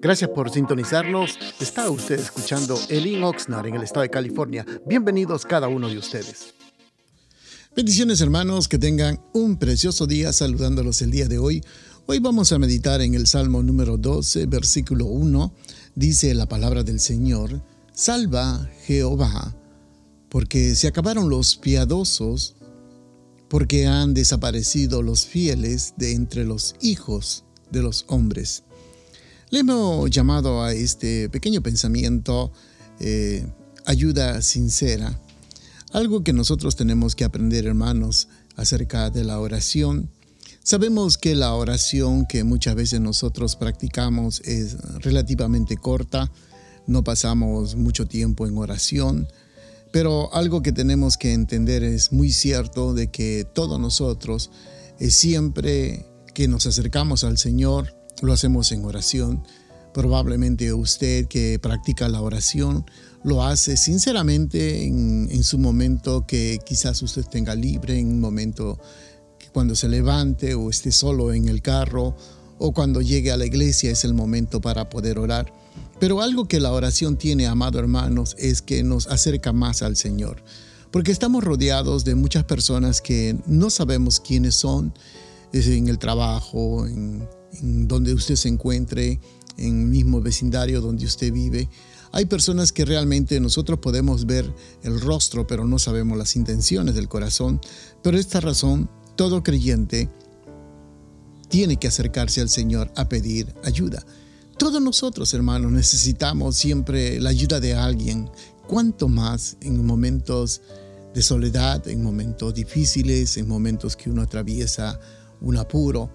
Gracias por sintonizarnos. Está usted escuchando Elin Oxnard en el estado de California. Bienvenidos cada uno de ustedes. Bendiciones hermanos, que tengan un precioso día saludándolos el día de hoy. Hoy vamos a meditar en el Salmo número 12, versículo 1. Dice la palabra del Señor, Salva Jehová, porque se acabaron los piadosos, porque han desaparecido los fieles de entre los hijos de los hombres. Le hemos llamado a este pequeño pensamiento eh, ayuda sincera. Algo que nosotros tenemos que aprender, hermanos, acerca de la oración. Sabemos que la oración que muchas veces nosotros practicamos es relativamente corta, no pasamos mucho tiempo en oración, pero algo que tenemos que entender es muy cierto de que todos nosotros eh, siempre que nos acercamos al Señor, lo hacemos en oración. Probablemente usted que practica la oración lo hace sinceramente en, su momento que quizás usted tenga libre, en un momento que cuando se levante o esté solo en el carro o cuando llegue a la iglesia es el momento para poder orar. Pero algo que la oración tiene, amado hermanos, es que nos acerca más al Señor. Porque estamos rodeados de muchas personas que no sabemos quiénes son, en el trabajo, en, en donde usted se encuentre, en el mismo vecindario donde usted vive. Hay personas que realmente nosotros podemos ver el rostro, pero no sabemos las intenciones del corazón. Por esta razón, todo creyente tiene que acercarse al Señor a pedir ayuda. Todos nosotros, hermanos, necesitamos siempre la ayuda de alguien. Cuanto más en momentos de soledad, en momentos difíciles, en momentos que uno atraviesa un apuro,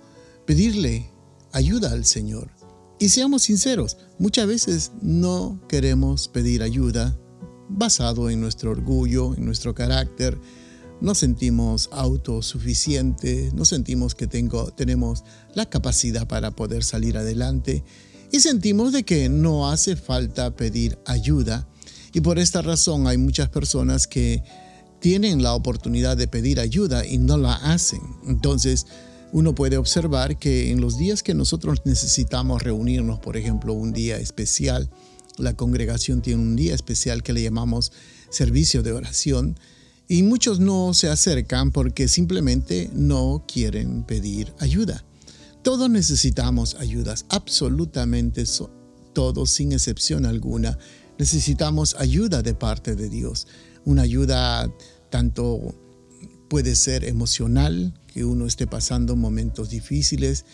pedirle ayuda al Señor. Y seamos sinceros, muchas veces no queremos pedir ayuda basado en nuestro orgullo, en nuestro carácter. No sentimos autosuficientes, no sentimos que tengo, tenemos la capacidad para poder salir adelante y sentimos de que no hace falta pedir ayuda. Y por esta razón hay muchas personas que tienen la oportunidad de pedir ayuda y no la hacen. Entonces, uno puede observar que en los días que nosotros necesitamos reunirnos, por ejemplo, un día especial, la congregación tiene un día especial que le llamamos servicio de oración, y muchos no se acercan porque simplemente no quieren pedir ayuda. Todos necesitamos ayudas, absolutamente todos, sin excepción alguna. Necesitamos ayuda de parte de Dios, una ayuda tanto puede ser emocional, que uno esté pasando momentos difíciles,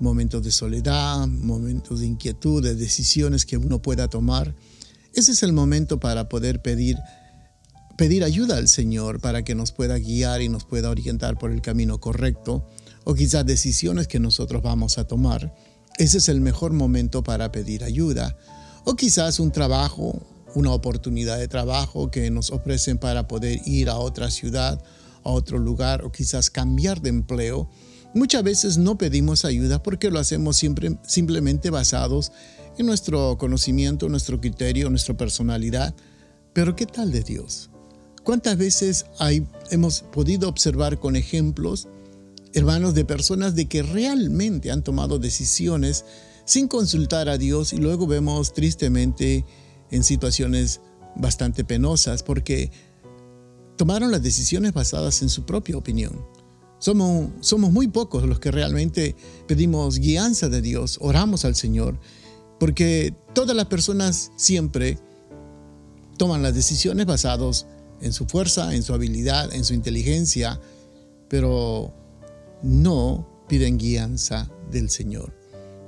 momentos de soledad, momentos de inquietud, de decisiones que uno pueda tomar. Ese es el momento para poder pedir pedir ayuda al Señor para que nos pueda guiar y nos pueda orientar por el camino correcto o quizás decisiones que nosotros vamos a tomar. Ese es el mejor momento para pedir ayuda. O quizás un trabajo, una oportunidad de trabajo que nos ofrecen para poder ir a otra ciudad a otro lugar o quizás cambiar de empleo, muchas veces no pedimos ayuda porque lo hacemos siempre, simplemente basados en nuestro conocimiento, nuestro criterio, nuestra personalidad. Pero ¿qué tal de Dios? ¿Cuántas veces hay, hemos podido observar con ejemplos, hermanos, de personas de que realmente han tomado decisiones sin consultar a Dios y luego vemos tristemente en situaciones bastante penosas porque tomaron las decisiones basadas en su propia opinión. Somos, somos muy pocos los que realmente pedimos guianza de Dios, oramos al Señor, porque todas las personas siempre toman las decisiones basadas en su fuerza, en su habilidad, en su inteligencia, pero no piden guianza del Señor.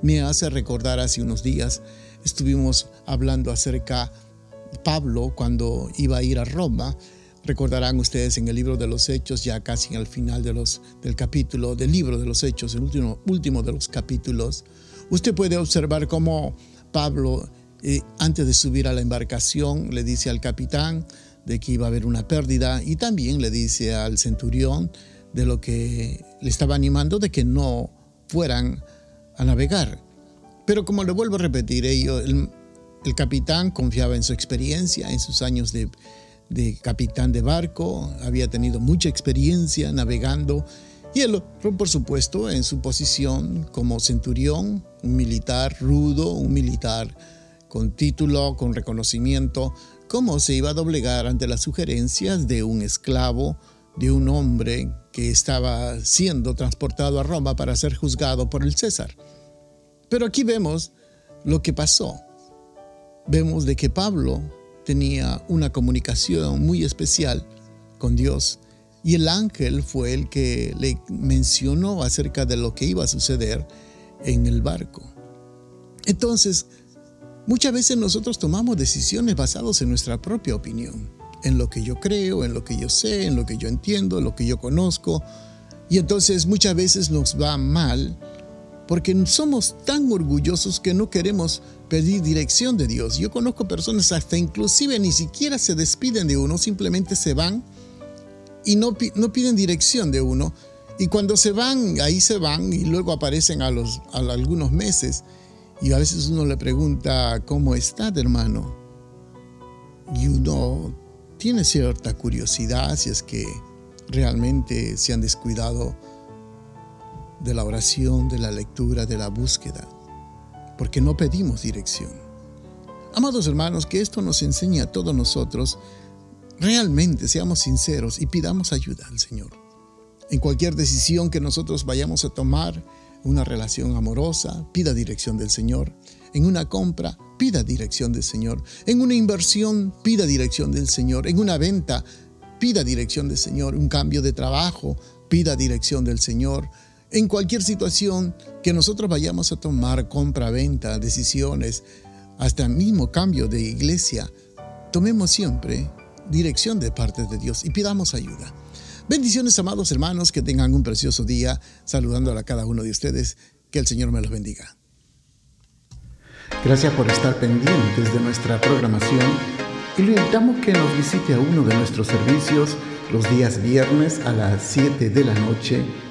Me hace recordar hace unos días, estuvimos hablando acerca de Pablo cuando iba a ir a Roma Recordarán ustedes en el libro de los Hechos, ya casi al final del capítulo, del libro de los Hechos, el último, último de los capítulos, usted puede observar cómo Pablo, eh, antes de subir a la embarcación, le dice al capitán de que iba a haber una pérdida y también le dice al centurión de lo que le estaba animando de que no fueran a navegar. Pero como le vuelvo a repetir, ello, el, el capitán confiaba en su experiencia, en sus años de, de capitán de barco, había tenido mucha experiencia navegando Y él, por supuesto, en su posición como centurión, un militar rudo, un militar con título, con reconocimiento, cómo se iba a doblegar ante las sugerencias de un esclavo, de un hombre que estaba siendo transportado a Roma para ser juzgado por el César. Pero aquí vemos lo que pasó. Vemos de que Pablo tenía una comunicación muy especial con Dios y el ángel fue el que le mencionó acerca de lo que iba a suceder en el barco. Entonces, muchas veces nosotros tomamos decisiones basadas en nuestra propia opinión, en lo que yo creo, en lo que yo sé, en lo que yo entiendo, en lo que yo conozco. Y entonces muchas veces nos va mal porque somos tan orgullosos que no queremos pedir dirección de Dios. Yo conozco personas hasta inclusive ni siquiera se despiden de uno, simplemente se van y no, no piden dirección de uno. Y cuando se van, ahí se van y luego aparecen a, los, a algunos meses. Y a veces uno le pregunta, ¿cómo está, hermano? Y uno tiene cierta curiosidad si es que realmente se han descuidado de la oración, de la lectura, de la búsqueda, porque no pedimos dirección. Amados hermanos, que esto nos enseñe a todos nosotros realmente seamos sinceros y pidamos ayuda al Señor. En cualquier decisión que nosotros vayamos a tomar, una relación amorosa, pida dirección del Señor. En una compra, pida dirección del Señor. En una inversión, pida dirección del Señor. En una venta, pida dirección del Señor. Un cambio de trabajo, pida dirección del Señor. En cualquier situación que nosotros vayamos a tomar, compra, venta, decisiones, hasta el mismo cambio de iglesia, tomemos siempre dirección de parte de Dios y pidamos ayuda. Bendiciones, amados hermanos, que tengan un precioso día, saludando a cada uno de ustedes. Que el Señor me los bendiga. Gracias por estar pendientes de nuestra programación y le invitamos que nos visite a uno de nuestros servicios los días viernes a las 7 de la noche